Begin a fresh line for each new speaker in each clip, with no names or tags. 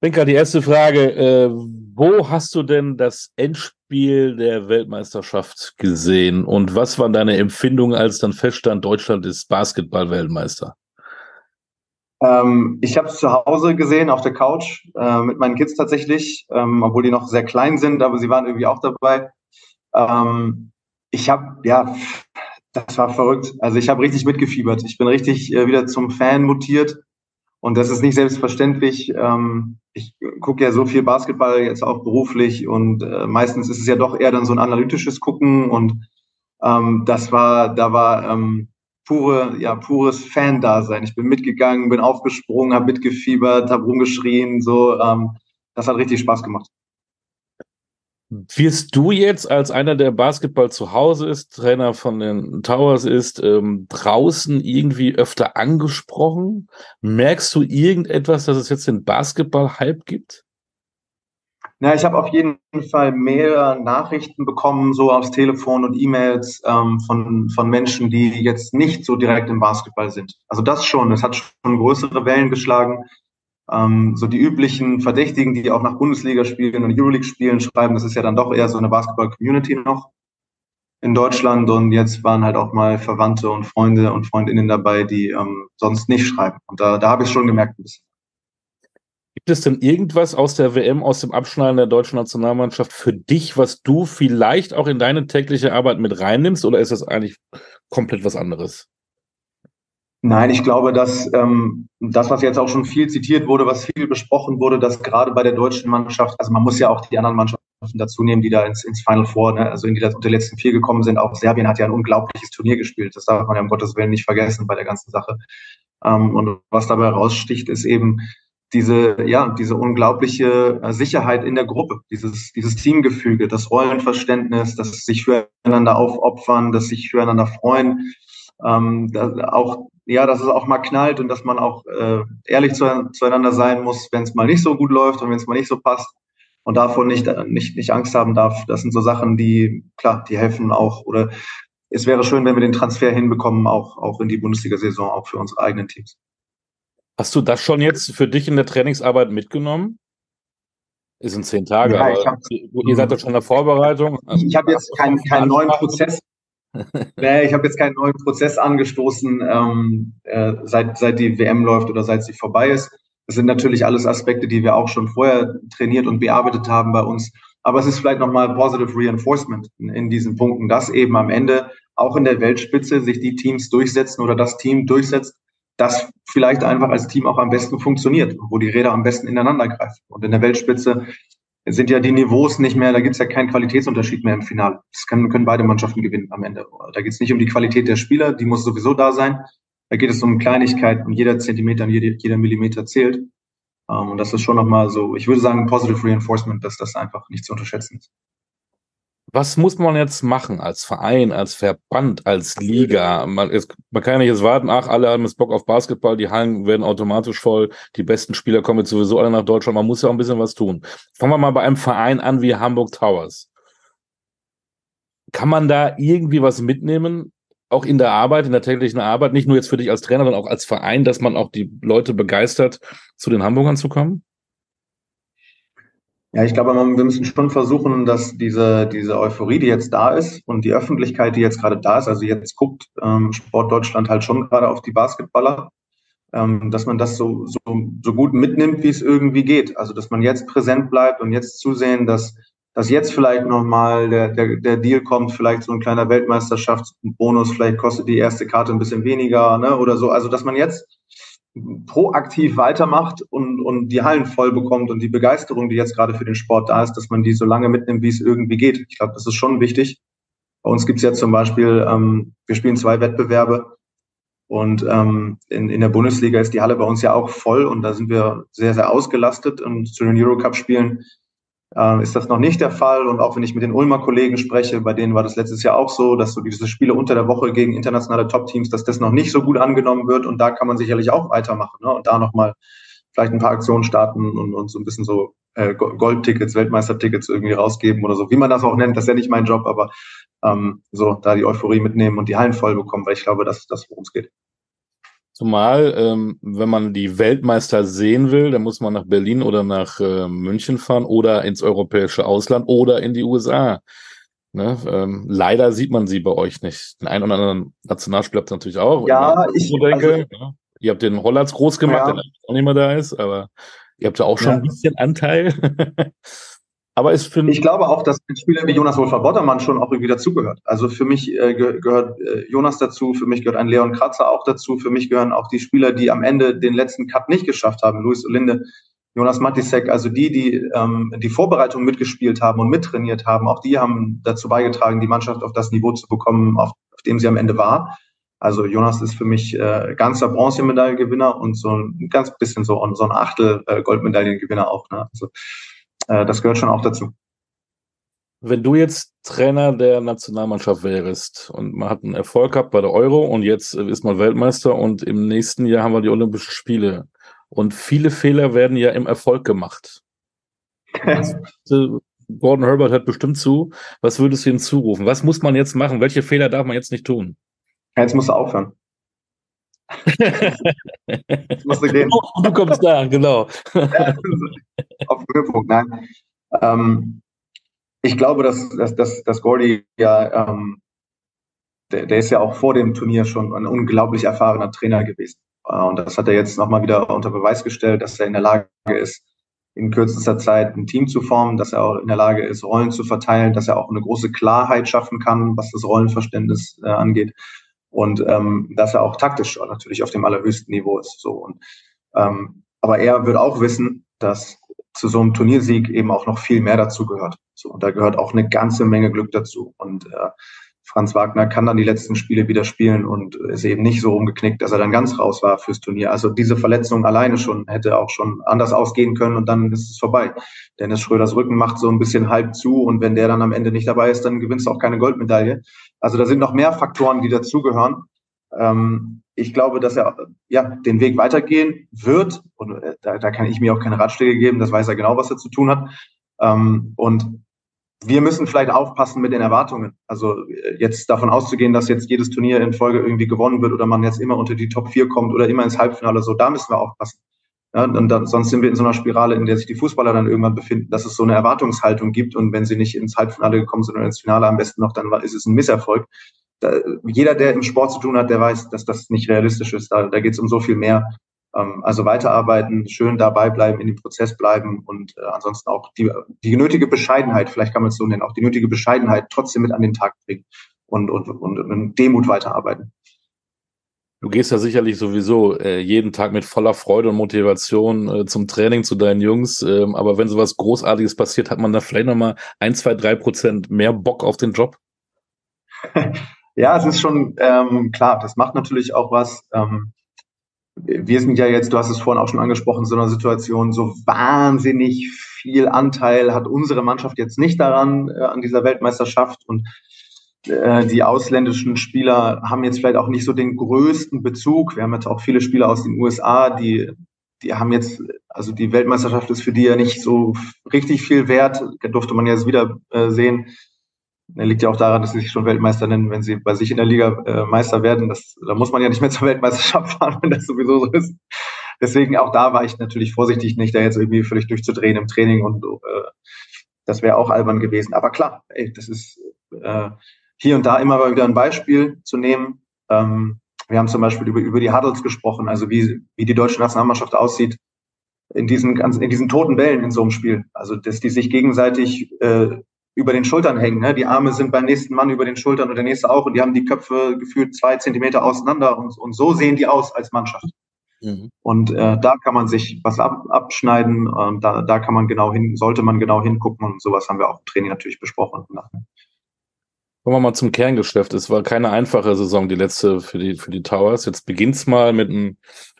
Benka, die erste Frage. Äh, wo hast du denn das Endspiel der Weltmeisterschaft gesehen und was waren deine Empfindungen, als dann feststand, Deutschland ist Basketball-Weltmeister?
Ähm, ich habe es zu Hause gesehen, auf der Couch, äh, mit meinen Kids tatsächlich, ähm, obwohl die noch sehr klein sind, aber sie waren irgendwie auch dabei. Ähm, ich habe, ja, das war verrückt. Also ich habe richtig mitgefiebert. Ich bin richtig äh, wieder zum Fan mutiert. Und das ist nicht selbstverständlich. Ähm, ich gucke ja so viel Basketball jetzt auch beruflich und äh, meistens ist es ja doch eher dann so ein analytisches Gucken und ähm, das war, da war ähm, pure, ja, pures Fan-Dasein. Ich bin mitgegangen, bin aufgesprungen, habe mitgefiebert, habe rumgeschrien, so. Ähm, das hat richtig Spaß gemacht.
Wirst du jetzt als einer, der Basketball zu Hause ist, Trainer von den Towers ist, ähm, draußen irgendwie öfter angesprochen? Merkst du irgendetwas, dass es jetzt den Basketball-Hype gibt?
Na, ich habe auf jeden Fall mehr Nachrichten bekommen, so aufs Telefon und E-Mails ähm, von, von Menschen, die jetzt nicht so direkt im Basketball sind. Also das schon, es hat schon größere Wellen geschlagen. Ähm, so die üblichen Verdächtigen, die auch nach Bundesliga spielen und Euroleague spielen, schreiben, das ist ja dann doch eher so eine Basketball-Community noch in Deutschland. Und jetzt waren halt auch mal Verwandte und Freunde und Freundinnen dabei, die ähm, sonst nicht schreiben. Und da, da habe ich schon gemerkt ein bisschen.
Gibt es denn irgendwas aus der WM, aus dem Abschneiden der deutschen Nationalmannschaft für dich, was du vielleicht auch in deine tägliche Arbeit mit reinnimmst, oder ist das eigentlich komplett was anderes?
Nein, ich glaube, dass ähm, das, was jetzt auch schon viel zitiert wurde, was viel besprochen wurde, dass gerade bei der deutschen Mannschaft, also man muss ja auch die anderen Mannschaften dazu nehmen, die da ins, ins Final Four, ne, also in die unter die letzten vier gekommen sind. Auch Serbien hat ja ein unglaubliches Turnier gespielt. Das darf man ja um Gottes Willen nicht vergessen bei der ganzen Sache. Ähm, und was dabei raussticht, ist eben diese, ja, diese unglaubliche äh, Sicherheit in der Gruppe, dieses, dieses Teamgefüge, das Rollenverständnis, das sich füreinander aufopfern, das sich füreinander freuen, ähm, auch ja, dass es auch mal knallt und dass man auch äh, ehrlich zu, zueinander sein muss, wenn es mal nicht so gut läuft und wenn es mal nicht so passt und davon nicht, nicht, nicht Angst haben darf. Das sind so Sachen, die, klar, die helfen auch. Oder es wäre schön, wenn wir den Transfer hinbekommen, auch, auch in die Bundesliga-Saison, auch für unsere eigenen Teams.
Hast du das schon jetzt für dich in der Trainingsarbeit mitgenommen? Ist in zehn Tage,
ja, aber
ihr seid doch schon in der Vorbereitung.
Ich habe jetzt keinen keinen neuen Prozess nee, ich habe jetzt keinen neuen Prozess angestoßen, ähm, äh, seit, seit die WM läuft oder seit sie vorbei ist. Das sind natürlich alles Aspekte, die wir auch schon vorher trainiert und bearbeitet haben bei uns. Aber es ist vielleicht nochmal Positive Reinforcement in, in diesen Punkten, dass eben am Ende auch in der Weltspitze sich die Teams durchsetzen oder das Team durchsetzt, das vielleicht einfach als Team auch am besten funktioniert, wo die Räder am besten ineinander greifen. Und in der Weltspitze sind ja die Niveaus nicht mehr, da gibt es ja keinen Qualitätsunterschied mehr im Finale. Das können, können beide Mannschaften gewinnen am Ende. Da geht es nicht um die Qualität der Spieler, die muss sowieso da sein. Da geht es um Kleinigkeiten und jeder Zentimeter und jeder, jeder Millimeter zählt. Ähm, und das ist schon nochmal so, ich würde sagen, Positive Reinforcement, dass das einfach nicht zu unterschätzen ist.
Was muss man jetzt machen als Verein, als Verband, als Liga? Man, ist, man kann ja nicht jetzt warten, ach, alle haben jetzt Bock auf Basketball, die Hallen werden automatisch voll, die besten Spieler kommen jetzt sowieso alle nach Deutschland. Man muss ja auch ein bisschen was tun. Fangen wir mal bei einem Verein an wie Hamburg Towers. Kann man da irgendwie was mitnehmen? Auch in der Arbeit, in der täglichen Arbeit, nicht nur jetzt für dich als Trainer, sondern auch als Verein, dass man auch die Leute begeistert, zu den Hamburgern zu kommen?
Ja, ich glaube, wir müssen schon versuchen, dass diese, diese Euphorie, die jetzt da ist und die Öffentlichkeit, die jetzt gerade da ist, also jetzt guckt ähm, Sport Deutschland halt schon gerade auf die Basketballer, ähm, dass man das so, so, so gut mitnimmt, wie es irgendwie geht. Also, dass man jetzt präsent bleibt und jetzt zusehen, dass, dass jetzt vielleicht nochmal der, der, der Deal kommt, vielleicht so ein kleiner Weltmeisterschaftsbonus, vielleicht kostet die erste Karte ein bisschen weniger ne, oder so. Also, dass man jetzt proaktiv weitermacht und, und die Hallen voll bekommt und die Begeisterung, die jetzt gerade für den Sport da ist, dass man die so lange mitnimmt, wie es irgendwie geht. Ich glaube, das ist schon wichtig. Bei uns gibt es ja zum Beispiel, ähm, wir spielen zwei Wettbewerbe und ähm, in, in der Bundesliga ist die Halle bei uns ja auch voll und da sind wir sehr, sehr ausgelastet und zu den Eurocup-Spielen äh, ist das noch nicht der Fall. Und auch wenn ich mit den Ulmer Kollegen spreche, bei denen war das letztes Jahr auch so, dass so diese Spiele unter der Woche gegen internationale Top-Teams, dass das noch nicht so gut angenommen wird. Und da kann man sicherlich auch weitermachen ne? und da nochmal vielleicht ein paar Aktionen starten und, und so ein bisschen so äh, Goldtickets, Weltmeistertickets irgendwie rausgeben oder so, wie man das auch nennt. Das ist ja nicht mein Job, aber ähm, so da die Euphorie mitnehmen und die Hallen voll bekommen, weil ich glaube, das ist das, worum es geht.
Zumal, ähm, wenn man die Weltmeister sehen will, dann muss man nach Berlin oder nach äh, München fahren oder ins europäische Ausland oder in die USA. Ne? Ähm, leider sieht man sie bei euch nicht. Den einen oder anderen Nationalspieler habt ihr natürlich auch.
Ja, ich
denke. Also, ja. Ihr habt den Hollands groß gemacht, ja. der auch nicht mehr da ist, aber ihr habt ja auch schon ja. ein bisschen Anteil. Aber ist für
ich glaube auch, dass ein Spieler wie Jonas Wolfer Bottermann schon auch irgendwie dazugehört. Also für mich äh, gehört äh, Jonas dazu, für mich gehört ein Leon Kratzer auch dazu, für mich gehören auch die Spieler, die am Ende den letzten Cut nicht geschafft haben, Luis Olinde, Jonas Matisek, also die, die ähm, die Vorbereitung mitgespielt haben und mittrainiert haben, auch die haben dazu beigetragen, die Mannschaft auf das Niveau zu bekommen, auf, auf dem sie am Ende war. Also Jonas ist für mich äh, ganzer Bronzemedaillengewinner und so ein ganz bisschen so, so ein Achtel äh, Goldmedaillengewinner auch. Ne? Also äh, das gehört schon auch dazu.
Wenn du jetzt Trainer der Nationalmannschaft wärst und man hat einen Erfolg gehabt bei der Euro und jetzt ist man Weltmeister und im nächsten Jahr haben wir die Olympischen Spiele und viele Fehler werden ja im Erfolg gemacht. Gordon Herbert hört bestimmt zu. Was würdest du ihm zurufen? Was muss man jetzt machen? Welche Fehler darf man jetzt nicht tun?
Jetzt musst du aufhören.
jetzt musst du gehen. Oh, du kommst da, genau.
auf den Höhepunkt, nein. Ähm, ich glaube, dass, dass, dass, dass Gordy ja, ähm, der, der ist ja auch vor dem Turnier schon ein unglaublich erfahrener Trainer gewesen. Äh, und das hat er jetzt nochmal wieder unter Beweis gestellt, dass er in der Lage ist, in kürzester Zeit ein Team zu formen, dass er auch in der Lage ist, Rollen zu verteilen, dass er auch eine große Klarheit schaffen kann, was das Rollenverständnis äh, angeht. Und ähm, dass er auch taktisch natürlich auf dem allerhöchsten Niveau ist. So. Und, ähm, aber er wird auch wissen, dass zu so einem Turniersieg eben auch noch viel mehr dazu gehört. So, und da gehört auch eine ganze Menge Glück dazu. Und äh, Franz Wagner kann dann die letzten Spiele wieder spielen und ist eben nicht so umgeknickt, dass er dann ganz raus war fürs Turnier. Also diese Verletzung alleine schon hätte auch schon anders ausgehen können und dann ist es vorbei. Dennis Schröders Rücken macht so ein bisschen halb zu und wenn der dann am Ende nicht dabei ist, dann gewinnst du auch keine Goldmedaille. Also da sind noch mehr Faktoren, die dazugehören. Ähm, ich glaube, dass er ja den Weg weitergehen wird und äh, da, da kann ich mir auch keine Ratschläge geben. Das weiß er genau, was er zu tun hat. Ähm, und wir müssen vielleicht aufpassen mit den Erwartungen. Also äh, jetzt davon auszugehen, dass jetzt jedes Turnier in Folge irgendwie gewonnen wird oder man jetzt immer unter die Top 4 kommt oder immer ins Halbfinale, so da müssen wir aufpassen. Ja, und dann, sonst sind wir in so einer Spirale, in der sich die Fußballer dann irgendwann befinden, dass es so eine Erwartungshaltung gibt und wenn sie nicht ins Halbfinale gekommen sind oder ins Finale am besten noch, dann ist es ein Misserfolg. Da, jeder, der im Sport zu tun hat, der weiß, dass das nicht realistisch ist. Da, da geht es um so viel mehr. Ähm, also weiterarbeiten, schön dabei bleiben, in dem Prozess bleiben und äh, ansonsten auch die, die nötige Bescheidenheit, vielleicht kann man es so nennen, auch die nötige Bescheidenheit trotzdem mit an den Tag bringen und, und, und, und Demut weiterarbeiten.
Du gehst ja sicherlich sowieso äh, jeden Tag mit voller Freude und Motivation äh, zum Training zu deinen Jungs. Ähm, aber wenn sowas Großartiges passiert, hat man da vielleicht nochmal ein, zwei, drei Prozent mehr Bock auf den Job?
ja, es ist schon ähm, klar. Das macht natürlich auch was. Ähm, wir sind ja jetzt, du hast es vorhin auch schon angesprochen, so einer Situation, so wahnsinnig viel Anteil hat unsere Mannschaft jetzt nicht daran, äh, an dieser Weltmeisterschaft. Und äh, die ausländischen Spieler haben jetzt vielleicht auch nicht so den größten Bezug. Wir haben jetzt auch viele Spieler aus den USA, die, die haben jetzt, also die Weltmeisterschaft ist für die ja nicht so richtig viel wert. Da durfte man jetzt wieder äh, sehen. Das liegt ja auch daran, dass sie sich schon Weltmeister nennen, wenn sie bei sich in der Liga äh, Meister werden. Das, da muss man ja nicht mehr zur Weltmeisterschaft fahren, wenn das sowieso so ist. Deswegen auch da war ich natürlich vorsichtig, nicht da jetzt irgendwie völlig durchzudrehen im Training und äh, das wäre auch albern gewesen. Aber klar, ey, das ist äh, hier und da immer mal wieder ein Beispiel zu nehmen. Ähm, wir haben zum Beispiel über, über die Huddles gesprochen, also wie, wie die deutsche Nationalmannschaft aussieht in diesen ganzen, in diesen toten Bällen in so einem Spiel. Also, dass die sich gegenseitig äh, über den Schultern hängen. Ne? Die Arme sind beim nächsten Mann über den Schultern und der nächste auch und die haben die Köpfe gefühlt zwei Zentimeter auseinander und, und so sehen die aus als Mannschaft. Mhm. Und äh, da kann man sich was ab, abschneiden und da, da kann man genau hin, sollte man genau hingucken und sowas haben wir auch im Training natürlich besprochen.
Kommen wir mal zum Kerngeschäft. Es war keine einfache Saison, die letzte für die, für die Towers. Jetzt beginnt's mal mit einem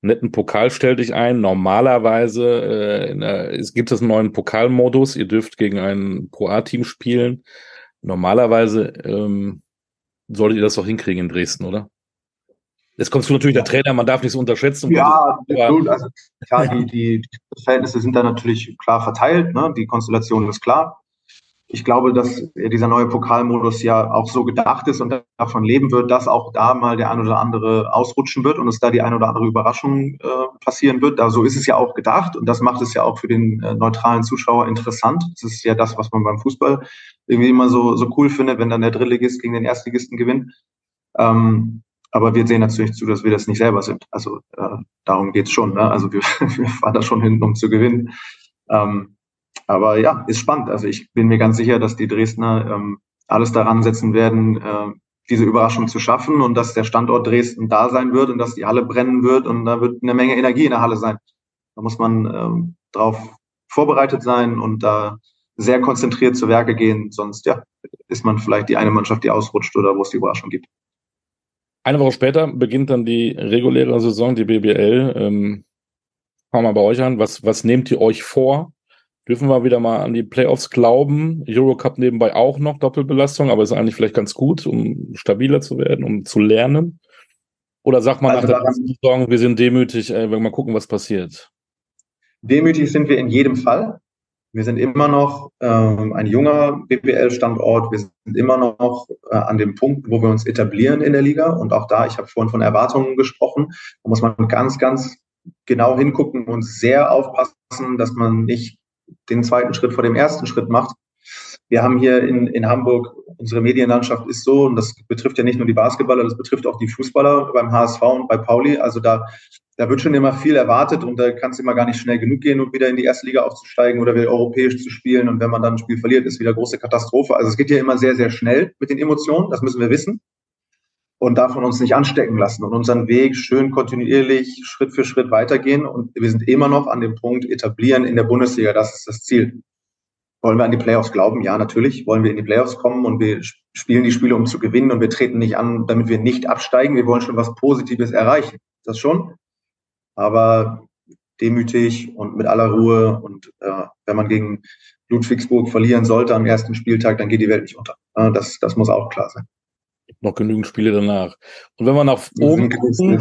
netten Pokal stellt dich ein. Normalerweise äh, der, es gibt es einen neuen Pokalmodus. Ihr dürft gegen ein Pro A-Team spielen. Normalerweise ähm, solltet ihr das doch hinkriegen in Dresden, oder? Jetzt kommst du natürlich der Trainer, man darf nicht so unterschätzen.
Ja, gut, also klar, die, die, die Verhältnisse sind da natürlich klar verteilt, ne? die Konstellation ist klar. Ich glaube, dass dieser neue Pokalmodus ja auch so gedacht ist und davon leben wird, dass auch da mal der ein oder andere ausrutschen wird und es da die ein oder andere Überraschung äh, passieren wird. Da so ist es ja auch gedacht und das macht es ja auch für den äh, neutralen Zuschauer interessant. Das ist ja das, was man beim Fußball irgendwie immer so, so cool findet, wenn dann der Drittligist gegen den Erstligisten gewinnt. Ähm, aber wir sehen natürlich zu, dass wir das nicht selber sind. Also äh, darum geht's schon. Ne? Also wir, wir fahren da schon hin, um zu gewinnen. Ähm, aber ja, ist spannend. Also ich bin mir ganz sicher, dass die Dresdner ähm, alles daran setzen werden, äh, diese Überraschung zu schaffen und dass der Standort Dresden da sein wird und dass die Halle brennen wird und da wird eine Menge Energie in der Halle sein. Da muss man ähm, darauf vorbereitet sein und da sehr konzentriert zu Werke gehen. Sonst ja, ist man vielleicht die eine Mannschaft, die ausrutscht oder wo es die Überraschung gibt.
Eine Woche später beginnt dann die reguläre Saison, die BBL. Ähm, fangen wir bei euch an. Was, was nehmt ihr euch vor? Dürfen wir wieder mal an die Playoffs glauben? Eurocup nebenbei auch noch Doppelbelastung, aber ist eigentlich vielleicht ganz gut, um stabiler zu werden, um zu lernen. Oder sagt man also nach der Saison, wir sind demütig, ey, wenn wir mal gucken, was passiert?
Demütig sind wir in jedem Fall. Wir sind immer noch ähm, ein junger BBL-Standort. Wir sind immer noch äh, an dem Punkt, wo wir uns etablieren in der Liga. Und auch da, ich habe vorhin von Erwartungen gesprochen, da muss man ganz, ganz genau hingucken und sehr aufpassen, dass man nicht den zweiten Schritt vor dem ersten Schritt macht. Wir haben hier in, in Hamburg, unsere Medienlandschaft ist so, und das betrifft ja nicht nur die Basketballer, das betrifft auch die Fußballer beim HSV und bei Pauli. Also da, da wird schon immer viel erwartet und da kann es immer gar nicht schnell genug gehen, um wieder in die erste Liga aufzusteigen oder wieder europäisch zu spielen. Und wenn man dann ein Spiel verliert, ist wieder große Katastrophe. Also es geht ja immer sehr, sehr schnell mit den Emotionen, das müssen wir wissen und davon uns nicht anstecken lassen und unseren Weg schön kontinuierlich Schritt für Schritt weitergehen. Und wir sind immer noch an dem Punkt etablieren in der Bundesliga. Das ist das Ziel. Wollen wir an die Playoffs glauben? Ja, natürlich. Wollen wir in die Playoffs kommen und wir spielen die Spiele, um zu gewinnen und wir treten nicht an, damit wir nicht absteigen. Wir wollen schon was Positives erreichen. Das schon. Aber demütig und mit aller Ruhe. Und äh, wenn man gegen Ludwigsburg verlieren sollte am ersten Spieltag, dann geht die Welt nicht unter. Das, das muss auch klar sein
noch genügend Spiele danach. Und wenn wir nach oben gucken,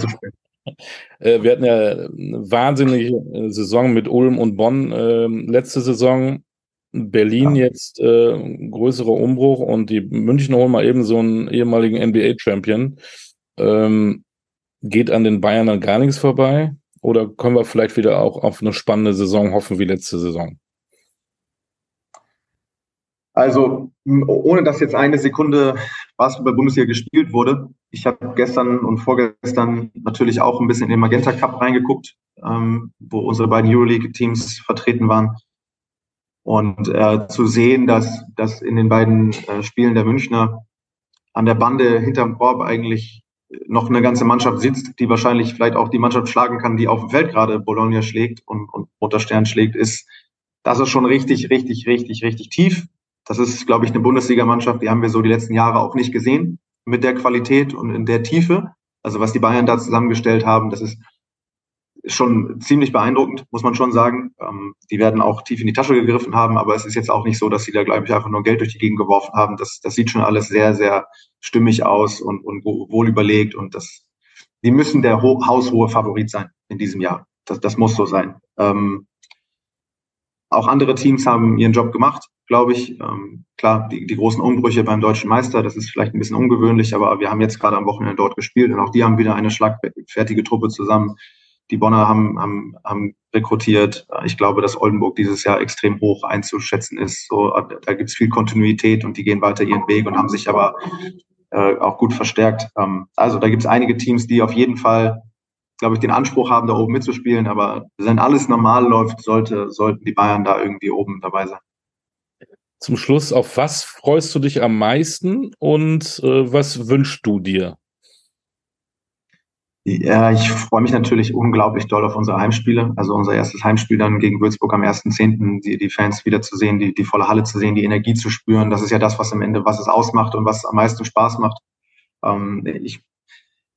äh, wir hatten ja eine wahnsinnige äh, Saison mit Ulm und Bonn äh, letzte Saison. Berlin ja. jetzt äh, größerer Umbruch und die München holen mal eben so einen ehemaligen NBA-Champion. Ähm, geht an den Bayern dann gar nichts vorbei? Oder können wir vielleicht wieder auch auf eine spannende Saison hoffen wie letzte Saison?
Also, ohne dass jetzt eine Sekunde Basketball-Bundesliga gespielt wurde, ich habe gestern und vorgestern natürlich auch ein bisschen in den Magenta Cup reingeguckt, ähm, wo unsere beiden Euroleague-Teams vertreten waren. Und äh, zu sehen, dass, dass in den beiden äh, Spielen der Münchner an der Bande hinterm Korb eigentlich noch eine ganze Mannschaft sitzt, die wahrscheinlich vielleicht auch die Mannschaft schlagen kann, die auf dem Feld gerade Bologna schlägt und, und Roter Stern schlägt, ist, das ist schon richtig, richtig, richtig, richtig tief. Das ist, glaube ich, eine Bundesligamannschaft, die haben wir so die letzten Jahre auch nicht gesehen mit der Qualität und in der Tiefe. Also was die Bayern da zusammengestellt haben, das ist schon ziemlich beeindruckend, muss man schon sagen. Ähm, die werden auch tief in die Tasche gegriffen haben, aber es ist jetzt auch nicht so, dass sie da, glaube ich, einfach nur Geld durch die Gegend geworfen haben. Das, das sieht schon alles sehr, sehr stimmig aus und, und wohl überlegt und das, die müssen der haushohe Favorit sein in diesem Jahr. Das, das muss so sein. Ähm, auch andere Teams haben ihren Job gemacht glaube ich. Ähm, klar, die, die großen Umbrüche beim deutschen Meister, das ist vielleicht ein bisschen ungewöhnlich, aber wir haben jetzt gerade am Wochenende dort gespielt und auch die haben wieder eine schlagfertige Truppe zusammen. Die Bonner haben, haben, haben rekrutiert. Ich glaube, dass Oldenburg dieses Jahr extrem hoch einzuschätzen ist. So, da gibt es viel Kontinuität und die gehen weiter ihren Weg und haben sich aber äh, auch gut verstärkt. Ähm, also da gibt es einige Teams, die auf jeden Fall glaube ich, den Anspruch haben, da oben mitzuspielen. Aber wenn alles normal läuft, sollte, sollten die Bayern da irgendwie oben dabei sein
zum Schluss, auf was freust du dich am meisten und äh, was wünschst du dir?
Ja, ich freue mich natürlich unglaublich doll auf unsere Heimspiele. Also unser erstes Heimspiel dann gegen Würzburg am 1.10., die, die Fans wieder zu sehen, die, die volle Halle zu sehen, die Energie zu spüren. Das ist ja das, was am Ende, was es ausmacht und was am meisten Spaß macht. Ähm, ich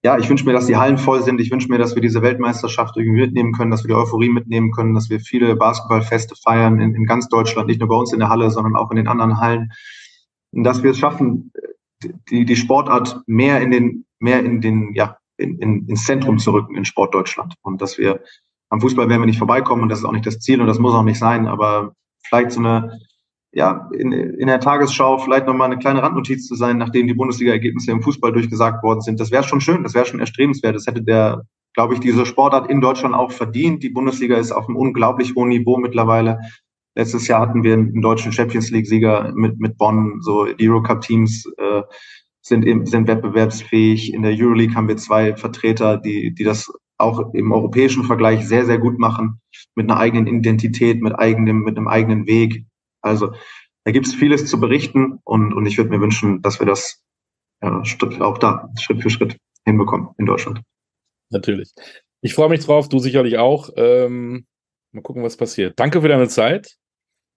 ja, ich wünsche mir, dass die Hallen voll sind. Ich wünsche mir, dass wir diese Weltmeisterschaft irgendwie mitnehmen können, dass wir die Euphorie mitnehmen können, dass wir viele Basketballfeste feiern in, in ganz Deutschland, nicht nur bei uns in der Halle, sondern auch in den anderen Hallen. Und dass wir es schaffen, die, die Sportart mehr in den, mehr in den, ja, in, in, ins Zentrum zu rücken in Sportdeutschland. Und dass wir am Fußball werden wir nicht vorbeikommen und das ist auch nicht das Ziel und das muss auch nicht sein, aber vielleicht so eine, ja, in, in der Tagesschau vielleicht nochmal eine kleine Randnotiz zu sein, nachdem die Bundesliga-Ergebnisse im Fußball durchgesagt worden sind. Das wäre schon schön, das wäre schon erstrebenswert. Das hätte der, glaube ich, diese Sportart in Deutschland auch verdient. Die Bundesliga ist auf einem unglaublich hohen Niveau mittlerweile. Letztes Jahr hatten wir einen deutschen Champions League-Sieger mit, mit Bonn. So die Eurocup-Teams äh, sind, im, sind wettbewerbsfähig. In der Euroleague haben wir zwei Vertreter, die, die das auch im europäischen Vergleich sehr, sehr gut machen, mit einer eigenen Identität, mit eigenem, mit einem eigenen Weg. Also da gibt es vieles zu berichten und, und ich würde mir wünschen, dass wir das ja, auch da Schritt für Schritt hinbekommen in Deutschland.
Natürlich. Ich freue mich drauf, du sicherlich auch. Ähm, mal gucken, was passiert. Danke für deine Zeit.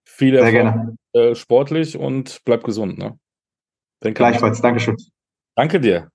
Viel Erfolg äh, sportlich und bleib gesund. Ne?
Gleichfalls. Dankeschön.
Danke dir.